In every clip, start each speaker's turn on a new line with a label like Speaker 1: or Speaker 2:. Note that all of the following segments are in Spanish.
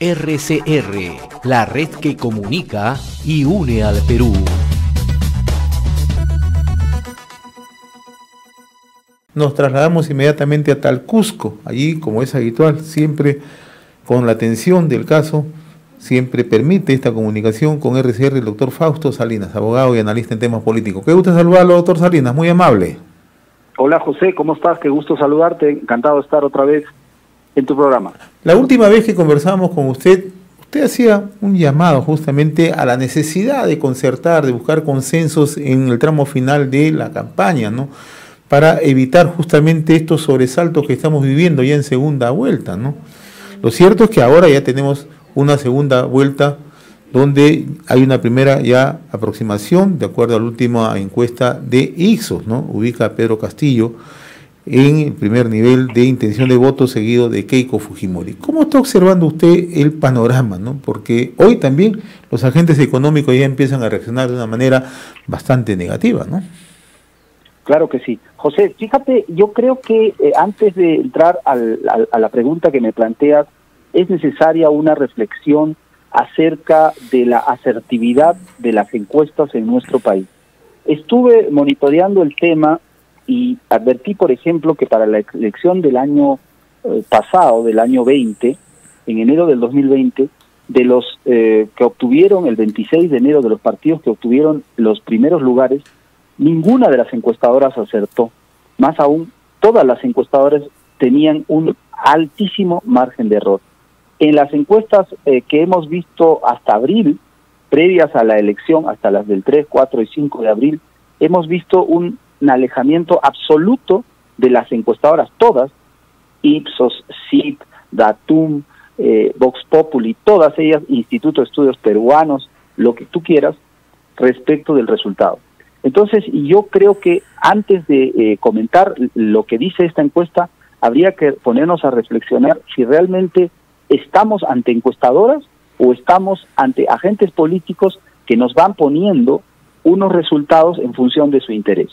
Speaker 1: RCR, la red que comunica y une al Perú.
Speaker 2: Nos trasladamos inmediatamente a Talcusco, allí como es habitual, siempre con la atención del caso, siempre permite esta comunicación con RCR el doctor Fausto Salinas, abogado y analista en temas políticos. Qué gusto saludarlo, doctor Salinas, muy amable.
Speaker 3: Hola José, ¿cómo estás? Qué gusto saludarte, encantado de estar otra vez en tu programa.
Speaker 2: La última vez que conversamos con usted, usted hacía un llamado justamente a la necesidad de concertar, de buscar consensos en el tramo final de la campaña, ¿no? Para evitar justamente estos sobresaltos que estamos viviendo ya en segunda vuelta, ¿no? Lo cierto es que ahora ya tenemos una segunda vuelta donde hay una primera ya aproximación, de acuerdo a la última encuesta de Ixos, ¿no? Ubica a Pedro Castillo en el primer nivel de intención de voto seguido de Keiko Fujimori. ¿Cómo está observando usted el panorama? ¿no? Porque hoy también los agentes económicos ya empiezan a reaccionar de una manera bastante negativa, ¿no?
Speaker 3: Claro que sí. José, fíjate, yo creo que eh, antes de entrar a la pregunta que me planteas, es necesaria una reflexión acerca de la asertividad de las encuestas en nuestro país. Estuve monitoreando el tema y advertí, por ejemplo, que para la elección del año eh, pasado, del año 20, en enero del 2020, de los eh, que obtuvieron el 26 de enero, de los partidos que obtuvieron los primeros lugares, ninguna de las encuestadoras acertó. Más aún, todas las encuestadoras tenían un altísimo margen de error. En las encuestas eh, que hemos visto hasta abril, previas a la elección, hasta las del 3, 4 y 5 de abril, hemos visto un un alejamiento absoluto de las encuestadoras, todas, Ipsos, CIP, Datum, eh, Vox Populi, todas ellas, Instituto de Estudios Peruanos, lo que tú quieras, respecto del resultado. Entonces, yo creo que antes de eh, comentar lo que dice esta encuesta, habría que ponernos a reflexionar si realmente estamos ante encuestadoras o estamos ante agentes políticos que nos van poniendo unos resultados en función de su interés.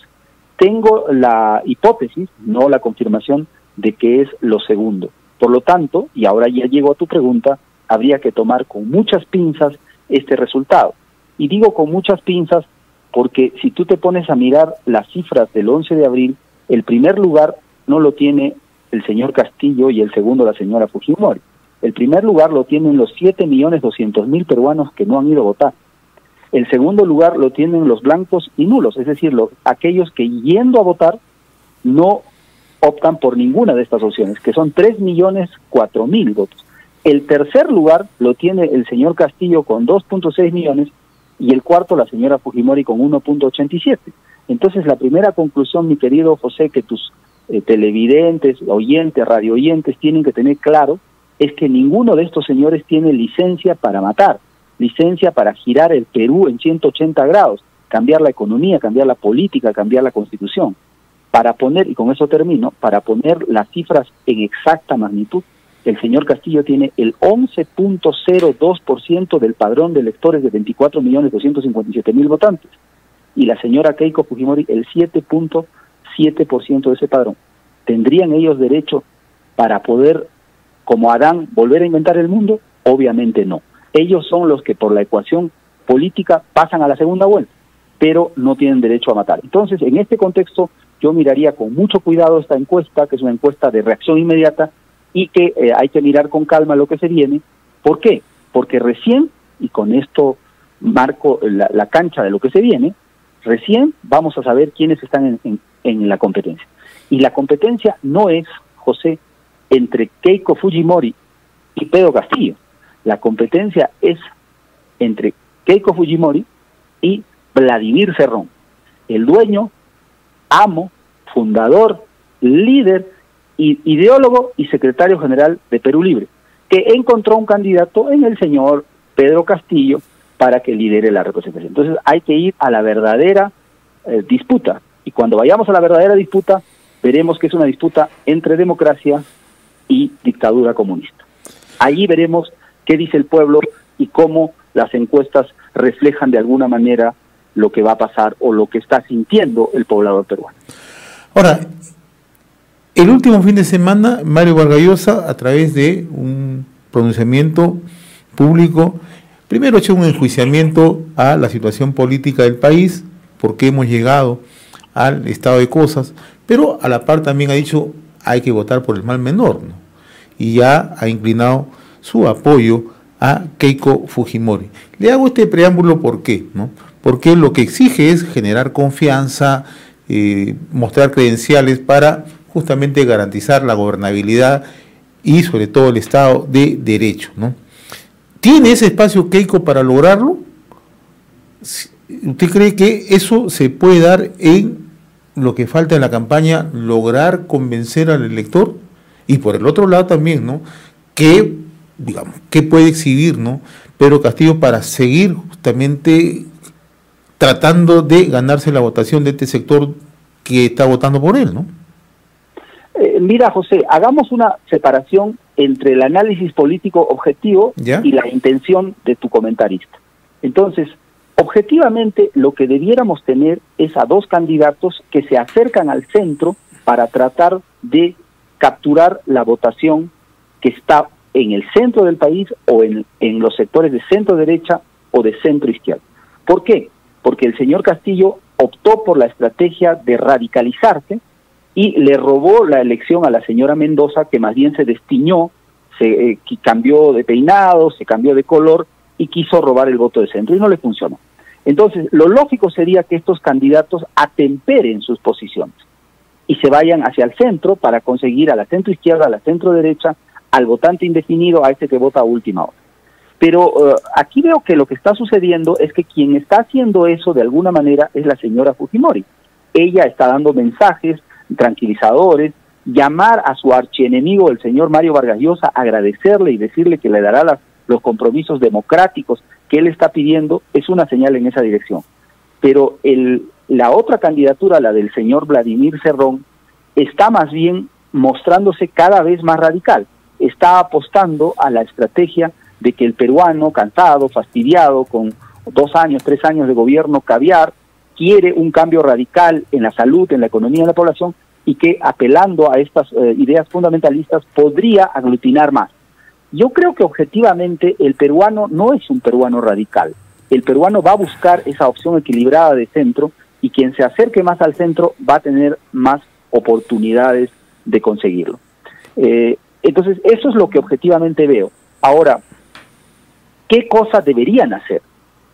Speaker 3: Tengo la hipótesis, no la confirmación, de que es lo segundo. Por lo tanto, y ahora ya llego a tu pregunta, habría que tomar con muchas pinzas este resultado. Y digo con muchas pinzas porque si tú te pones a mirar las cifras del 11 de abril, el primer lugar no lo tiene el señor Castillo y el segundo la señora Fujimori. El primer lugar lo tienen los 7.200.000 peruanos que no han ido a votar. El segundo lugar lo tienen los blancos y nulos, es decir, aquellos que yendo a votar no optan por ninguna de estas opciones, que son 3 millones 4 mil votos. El tercer lugar lo tiene el señor Castillo con 2.6 millones y el cuarto la señora Fujimori con 1.87. Entonces la primera conclusión, mi querido José, que tus eh, televidentes, oyentes, radio oyentes tienen que tener claro, es que ninguno de estos señores tiene licencia para matar licencia para girar el Perú en 180 grados, cambiar la economía, cambiar la política, cambiar la constitución. Para poner, y con eso termino, para poner las cifras en exacta magnitud, el señor Castillo tiene el 11.02% del padrón de electores de 24.257.000 votantes y la señora Keiko Fujimori el 7.7% de ese padrón. ¿Tendrían ellos derecho para poder, como Adán, volver a inventar el mundo? Obviamente no ellos son los que por la ecuación política pasan a la segunda vuelta, pero no tienen derecho a matar. Entonces, en este contexto, yo miraría con mucho cuidado esta encuesta, que es una encuesta de reacción inmediata, y que eh, hay que mirar con calma lo que se viene. ¿Por qué? Porque recién, y con esto marco la, cancha de lo que se viene, recién vamos a saber quiénes están en, en la competencia. Y la competencia no es, José, entre Keiko Fujimori y Pedro Castillo la competencia es entre Keiko Fujimori y Vladimir Cerrón, el dueño, amo, fundador, líder, ideólogo y secretario general de Perú Libre, que encontró un candidato en el señor Pedro Castillo para que lidere la representación. Entonces hay que ir a la verdadera eh, disputa y cuando vayamos a la verdadera disputa veremos que es una disputa entre democracia y dictadura comunista. Allí veremos qué dice el pueblo y cómo las encuestas reflejan de alguna manera lo que va a pasar o lo que está sintiendo el poblador peruano.
Speaker 2: Ahora, el último fin de semana, Mario Vargallosa, a través de un pronunciamiento público, primero ha hecho un enjuiciamiento a la situación política del país, porque hemos llegado al estado de cosas, pero a la par también ha dicho hay que votar por el mal menor, y ya ha inclinado su apoyo a Keiko Fujimori. Le hago este preámbulo ¿por qué? ¿no? Porque lo que exige es generar confianza, eh, mostrar credenciales para justamente garantizar la gobernabilidad y sobre todo el Estado de Derecho. ¿no? ¿Tiene ese espacio Keiko para lograrlo? ¿Usted cree que eso se puede dar en lo que falta en la campaña, lograr convencer al elector? Y por el otro lado también, ¿no? ¿Qué, digamos, qué puede exhibir, ¿no? Pedro Castillo para seguir justamente tratando de ganarse la votación de este sector que está votando por él, ¿no?
Speaker 3: Eh, mira, José, hagamos una separación entre el análisis político objetivo y la intención de tu comentarista. Entonces, objetivamente, lo que debiéramos tener es a dos candidatos que se acercan al centro para tratar de capturar la votación que está en el centro del país o en, en los sectores de centro derecha o de centro izquierda. ¿Por qué? Porque el señor Castillo optó por la estrategia de radicalizarse y le robó la elección a la señora Mendoza, que más bien se destiñó, se eh, cambió de peinado, se cambió de color y quiso robar el voto de centro y no le funcionó. Entonces, lo lógico sería que estos candidatos atemperen sus posiciones y se vayan hacia el centro para conseguir a la centro izquierda, a la centro derecha, al votante indefinido, a ese que vota a última hora. Pero eh, aquí veo que lo que está sucediendo es que quien está haciendo eso de alguna manera es la señora Fujimori. Ella está dando mensajes tranquilizadores, llamar a su archienemigo, el señor Mario Vargas Llosa, agradecerle y decirle que le dará los compromisos democráticos que él está pidiendo, es una señal en esa dirección. Pero el, la otra candidatura, la del señor Vladimir Cerrón, está más bien mostrándose cada vez más radical. Está apostando a la estrategia de que el peruano, cansado, fastidiado, con dos años, tres años de gobierno caviar, quiere un cambio radical en la salud, en la economía de la población y que apelando a estas eh, ideas fundamentalistas podría aglutinar más. Yo creo que objetivamente el peruano no es un peruano radical. El peruano va a buscar esa opción equilibrada de centro y quien se acerque más al centro va a tener más oportunidades de conseguirlo. Eh, entonces, eso es lo que objetivamente veo. Ahora, ¿qué cosas deberían hacer?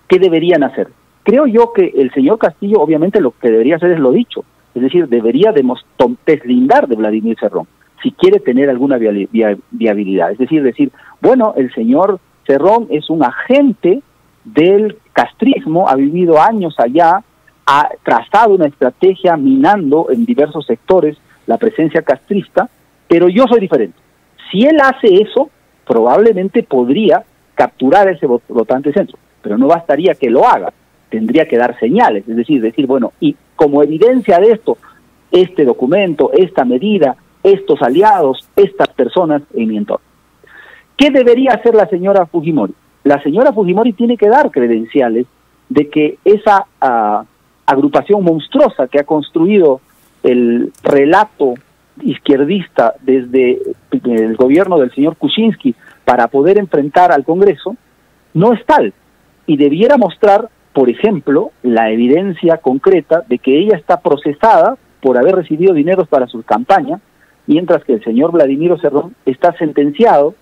Speaker 3: ¿Qué deberían hacer? Creo yo que el señor Castillo obviamente lo que debería hacer es lo dicho, es decir, debería deslindar de Vladimir Cerrón si quiere tener alguna viabilidad. Es decir, decir, bueno, el señor Cerrón es un agente del castrismo, ha vivido años allá, ha trazado una estrategia minando en diversos sectores la presencia castrista, pero yo soy diferente. Si él hace eso, probablemente podría capturar ese votante centro, pero no bastaría que lo haga, tendría que dar señales, es decir, decir, bueno, y como evidencia de esto, este documento, esta medida, estos aliados, estas personas en mi entorno. ¿Qué debería hacer la señora Fujimori? La señora Fujimori tiene que dar credenciales de que esa ah, agrupación monstruosa que ha construido el relato izquierdista desde el gobierno del señor Kuczynski para poder enfrentar al Congreso, no es tal. Y debiera mostrar, por ejemplo, la evidencia concreta de que ella está procesada por haber recibido dineros para su campaña, mientras que el señor Vladimiro Cerrón está sentenciado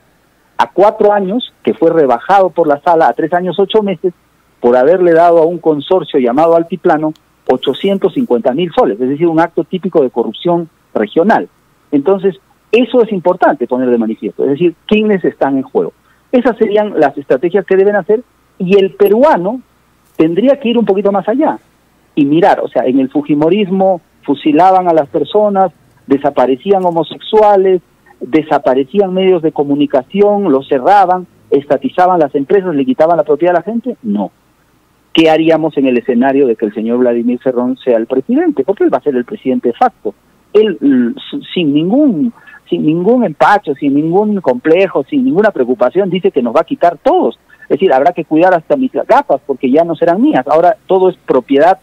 Speaker 3: a cuatro años, que fue rebajado por la sala a tres años ocho meses, por haberle dado a un consorcio llamado Altiplano 850 mil soles, es decir, un acto típico de corrupción regional. Entonces, eso es importante poner de manifiesto, es decir, quiénes están en juego. Esas serían las estrategias que deben hacer y el peruano tendría que ir un poquito más allá y mirar, o sea, en el Fujimorismo fusilaban a las personas, desaparecían homosexuales, desaparecían medios de comunicación, los cerraban, estatizaban las empresas, le quitaban la propiedad a la gente? No. ¿Qué haríamos en el escenario de que el señor Vladimir Cerrón sea el presidente? Porque él va a ser el presidente de facto. Él, sin ningún, sin ningún empacho, sin ningún complejo, sin ninguna preocupación, dice que nos va a quitar todos. Es decir, habrá que cuidar hasta mis gafas porque ya no serán mías. Ahora todo es propiedad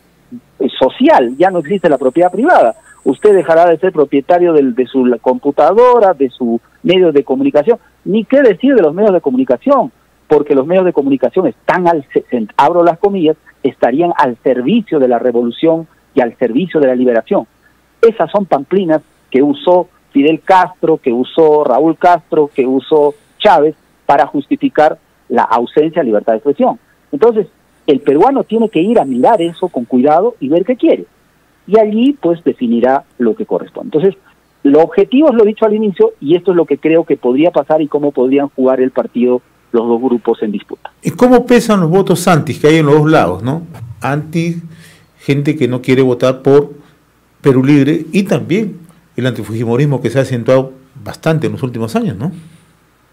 Speaker 3: eh, social, ya no existe la propiedad privada usted dejará de ser propietario de su computadora, de su medio de comunicación, Ni qué decir de los medios de comunicación, porque los medios de comunicación están al, abro las comillas, estarían al servicio de la revolución y al servicio de la liberación. Esas son pamplinas que usó Fidel Castro, que usó Raúl Castro, que usó Chávez para justificar la ausencia de libertad de expresión. Entonces, el peruano tiene que ir a mirar eso con cuidado y ver qué quiere. Y allí, pues, definirá lo que corresponde. Entonces, los objetivos lo he dicho al inicio y esto es lo que creo que podría pasar y cómo podrían jugar el partido los dos grupos en disputa.
Speaker 2: ¿Y cómo pesan los votos anti que hay en los dos lados, no? Anti, gente que no quiere votar por Perú Libre y también el antifujimorismo que se ha acentuado bastante en los últimos años, ¿no?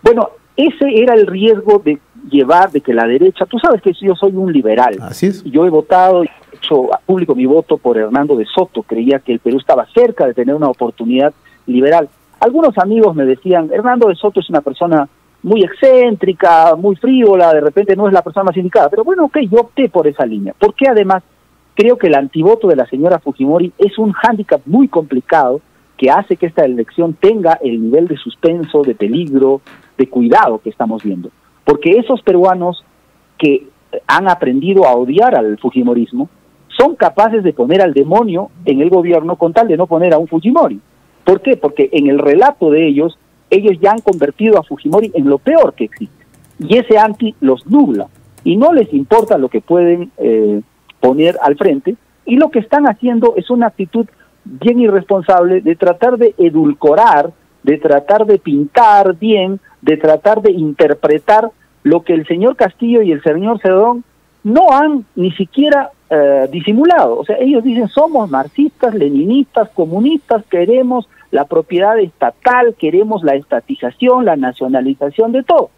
Speaker 3: Bueno, ese era el riesgo de llevar de que la derecha, tú sabes que yo soy un liberal.
Speaker 2: Así es.
Speaker 3: Yo he votado y he hecho público mi voto por Hernando de Soto, creía que el Perú estaba cerca de tener una oportunidad liberal. Algunos amigos me decían, Hernando de Soto es una persona muy excéntrica, muy frívola, de repente no es la persona más indicada, pero bueno, ok, yo opté por esa línea, porque además creo que el antivoto de la señora Fujimori es un hándicap muy complicado que hace que esta elección tenga el nivel de suspenso, de peligro, de cuidado que estamos viendo. Porque esos peruanos que han aprendido a odiar al Fujimorismo son capaces de poner al demonio en el gobierno con tal de no poner a un Fujimori. ¿Por qué? Porque en el relato de ellos, ellos ya han convertido a Fujimori en lo peor que existe. Y ese anti los nubla. Y no les importa lo que pueden eh, poner al frente. Y lo que están haciendo es una actitud bien irresponsable de tratar de edulcorar, de tratar de pintar bien, de tratar de interpretar lo que el señor Castillo y el señor Cedrón no han ni siquiera eh, disimulado. O sea, ellos dicen somos marxistas, leninistas, comunistas, queremos la propiedad estatal, queremos la estatización, la nacionalización de todo.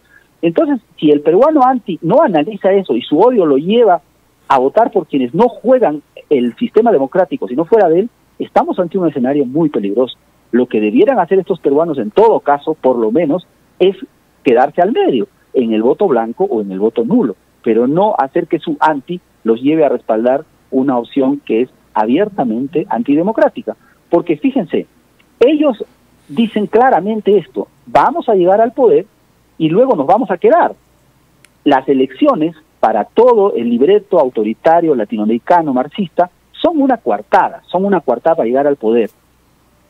Speaker 3: Entonces, si el peruano anti no analiza eso y su odio lo lleva a votar por quienes no juegan el sistema democrático, si no fuera de él, estamos ante un escenario muy peligroso. Lo que debieran hacer estos peruanos en todo caso, por lo menos, es quedarse al medio, en el voto blanco o en el voto nulo, pero no hacer que su anti los lleve a respaldar una opción que es abiertamente antidemocrática. Porque fíjense, ellos dicen claramente esto, vamos a llegar al poder y luego nos vamos a quedar. Las elecciones para todo el libreto autoritario latinoamericano marxista son una coartada, son una coartada para llegar al poder.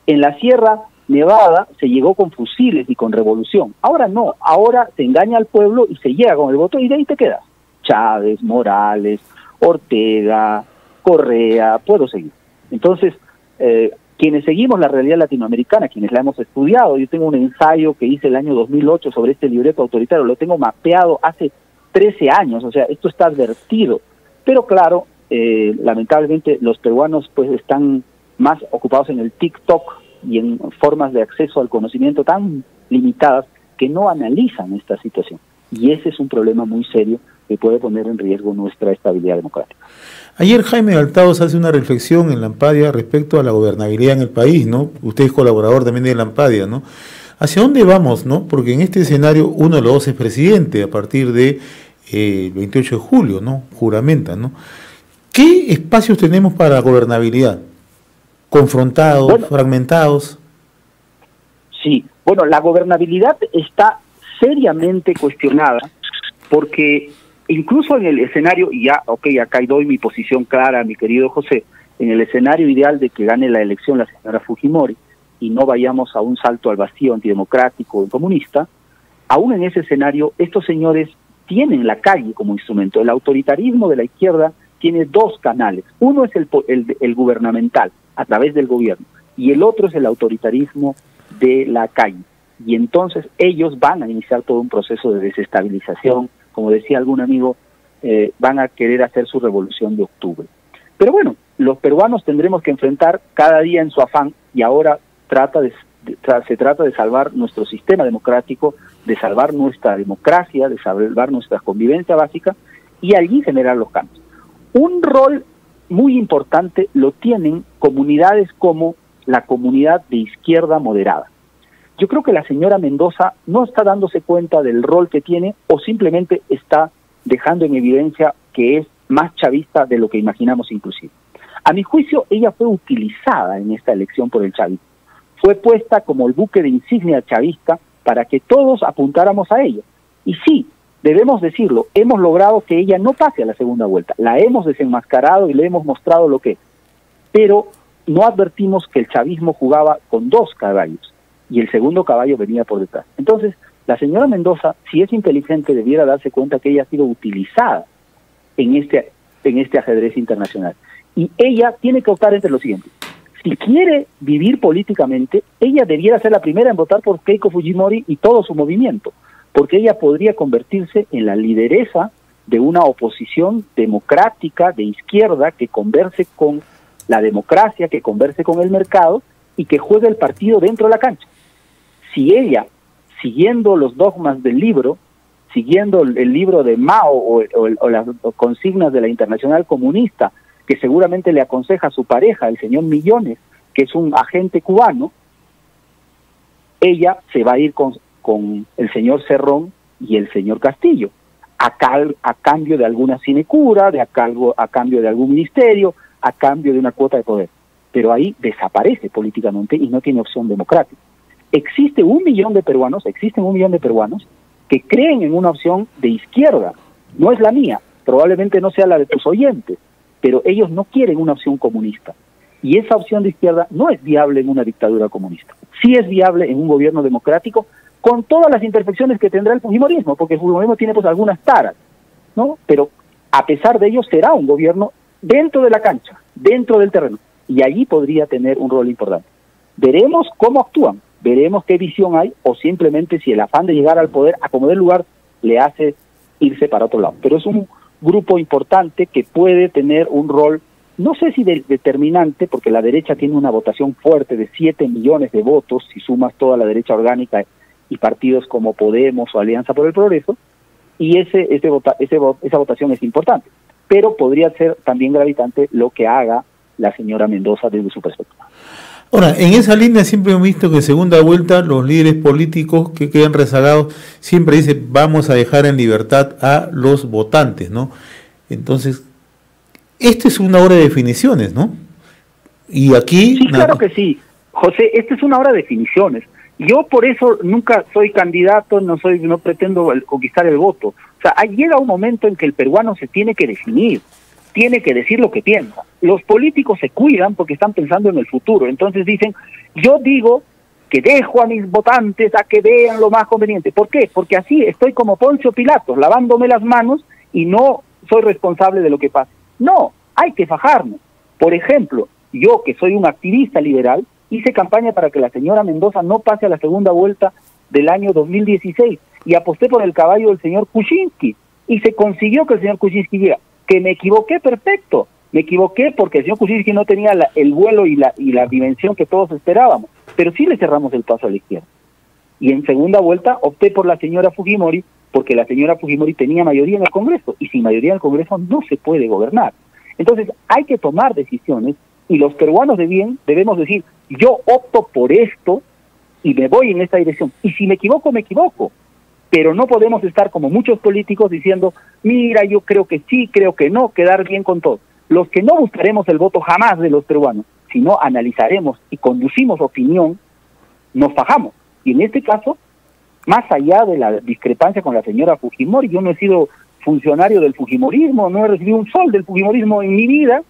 Speaker 3: En la Sierra Nevada se llegó con fusiles y con revolución. Ahora no, ahora se engaña al pueblo y se llega con el voto y de ahí te quedas. Chávez, Morales, Ortega, Correa, puedo seguir. Entonces, eh, quienes seguimos la realidad latinoamericana, quienes la hemos estudiado, yo tengo un ensayo que hice el año 2008 sobre este libreto autoritario, lo tengo mapeado hace 13 años, o sea, esto está advertido. Pero claro, eh, lamentablemente los peruanos pues están más ocupados en el TikTok y en formas de acceso al conocimiento tan limitadas que no analizan esta situación. Y ese es un problema muy serio que puede poner en riesgo nuestra estabilidad democrática.
Speaker 2: Ayer Jaime Altados hace una reflexión en Lampadia respecto a la gobernabilidad en el país, ¿no? Usted es colaborador también de Lampadia, ¿no? ¿Hacia dónde vamos, no? Porque en este escenario uno de los dos es presidente a partir de eh, 28 de julio, ¿no? Juramenta, ¿no? ¿Qué espacios tenemos para la gobernabilidad? ¿Confrontados, fragmentados?
Speaker 3: Sí, bueno, la gobernabilidad está seriamente cuestionada porque incluso en el escenario, y ya, ok, acá doy mi posición clara, mi querido José, en el escenario ideal de que gane la elección la señora Fujimori y no vayamos a un salto al vacío antidemocrático o comunista, aún en ese escenario estos señores tienen la calle como instrumento. El autoritarismo de la izquierda tiene dos canales. Uno es el, el, gubernamental, a través del gobierno, y el otro es el autoritarismo de la calle. Y entonces ellos van a iniciar todo un proceso de desestabilización, como decía algún amigo, eh, van a querer hacer su revolución de octubre. Pero bueno, los peruanos tendremos que enfrentar cada día en su afán, y ahora trata de, se trata de salvar nuestro sistema democrático, de salvar nuestra democracia, de salvar nuestra convivencia básica, y allí generar los cambios. Un rol muy importante lo tienen comunidades como la comunidad de izquierda moderada. Yo creo que la señora Mendoza no está dándose cuenta del rol que tiene o simplemente está dejando en evidencia que es más chavista de lo que imaginamos inclusive. A mi juicio, ella fue utilizada en esta elección por el chavismo. Fue puesta como el buque de insignia chavista para que todos apuntáramos a ella. Y sí, debemos decirlo, hemos logrado que ella no pase a la segunda vuelta, la hemos desenmascarado y le hemos mostrado lo que es. Pero no advertimos que el chavismo jugaba con dos caballos y el segundo caballo venía por detrás. Entonces, la señora Mendoza, si es inteligente, debiera darse cuenta que ella ha sido utilizada en este, en este ajedrez internacional. Y ella tiene que optar entre lo siguiente. Si quiere vivir políticamente, ella debiera ser la primera en votar por Keiko Fujimori y todo su movimiento, porque ella podría convertirse en la lideresa de una oposición democrática de izquierda que converse con la democracia, que converse con el mercado y que juegue el partido dentro de la cancha. Si ella, siguiendo los dogmas del libro, siguiendo el libro de Mao o, las consignas de la Internacional Comunista, que seguramente le aconseja a su pareja, el señor Millones, que es un agente cubano, ella se va a ir con, con el señor Cerrón y el señor Castillo, a, a cambio de alguna sinecura, de a, a cambio de algún ministerio, a cambio de una cuota de poder. Pero ahí desaparece políticamente y no tiene opción democrática. Existe un millón de peruanos, existen un millón de peruanos que creen en una opción de izquierda. No es la mía, probablemente no sea la de tus oyentes, pero ellos no quieren una opción comunista. Y esa opción de izquierda no es viable en una dictadura comunista. Sí es viable en un gobierno democrático con todas las imperfecciones que tendrá el fujimorismo, porque el fujimorismo tiene pues algunas taras, ¿no? Pero a pesar de ello será un gobierno dentro de la cancha, dentro del terreno, y allí podría tener un rol importante. Veremos cómo actúan, veremos qué visión hay o simplemente si el afán de llegar al poder a como del lugar le hace irse para otro lado. Pero es un grupo importante que puede tener un rol, no sé si determinante, porque la derecha tiene una votación fuerte de 7 millones de votos, si sumas toda la derecha orgánica y partidos como Podemos o Alianza por el Progreso, y ese, ese, vota, ese esa votación es importante. Pero podría ser también gravitante lo que haga la señora Mendoza desde su perspectiva.
Speaker 2: Ahora, en esa línea siempre hemos visto que en segunda vuelta los líderes políticos que quedan rezagados siempre dicen vamos a dejar en libertad a los votantes, ¿no? Entonces, esta es una hora de definiciones, ¿no?
Speaker 3: Y aquí... Sí, claro que sí. José, esta es una hora de definiciones. Yo por eso nunca soy candidato, no soy, no pretendo conquistar el voto. O sea, llega un momento en que el peruano se tiene que definir tiene que decir lo que piensa. Los políticos se cuidan porque están pensando en el futuro. Entonces dicen, yo digo que dejo a mis votantes a que vean lo más conveniente. ¿Por qué? Porque así estoy como Poncio Pilatos, lavándome las manos y no soy responsable de lo que pasa. No, hay que fajarme. Por ejemplo, yo que soy un activista liberal, hice campaña para que la señora Mendoza no pase a la segunda vuelta del año 2016 y aposté por el caballo del señor Kuczynski y se consiguió que el señor Kuczynski llega que me equivoqué, perfecto. Me equivoqué porque el señor Kuczynski no tenía el vuelo y la, y la dimensión que todos esperábamos, pero sí le cerramos el paso a la izquierda. Y en segunda vuelta opté por la señora Fujimori porque la señora Fujimori tenía mayoría en el Congreso y sin mayoría en el Congreso no se puede gobernar. Entonces hay que tomar decisiones y los peruanos de bien debemos decir, yo opto por esto y me voy en esta dirección. Y si me equivoco, me equivoco pero no podemos estar como muchos políticos diciendo, mira, yo creo que sí, creo que no, quedar bien con todo. Los que no buscaremos el voto jamás de los peruanos, sino analizaremos y conducimos opinión, nos fajamos. Y en este caso, más allá de la discrepancia con la señora Fujimori, yo no he sido funcionario del Fujimorismo, no he recibido un sol del Fujimorismo en mi vida,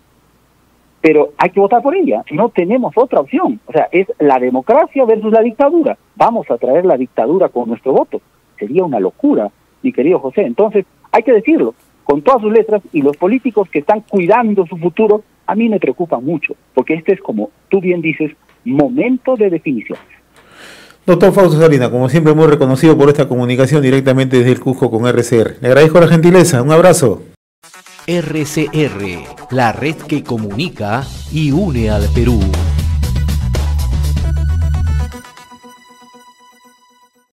Speaker 3: pero hay que votar por ella, no tenemos otra opción. O sea, es la democracia versus la dictadura. Vamos a traer la dictadura con nuestro voto sería una locura, mi querido José. Entonces, hay que decirlo, con todas sus letras, y los políticos que están cuidando su futuro, a mí me preocupa mucho, porque este es, como tú bien dices, momento de definición.
Speaker 2: Doctor Fausto Salina, como siempre muy reconocido por esta comunicación directamente desde el Cusco con RCR. Le agradezco la gentileza, un abrazo.
Speaker 1: RCR, la red que comunica y une al Perú.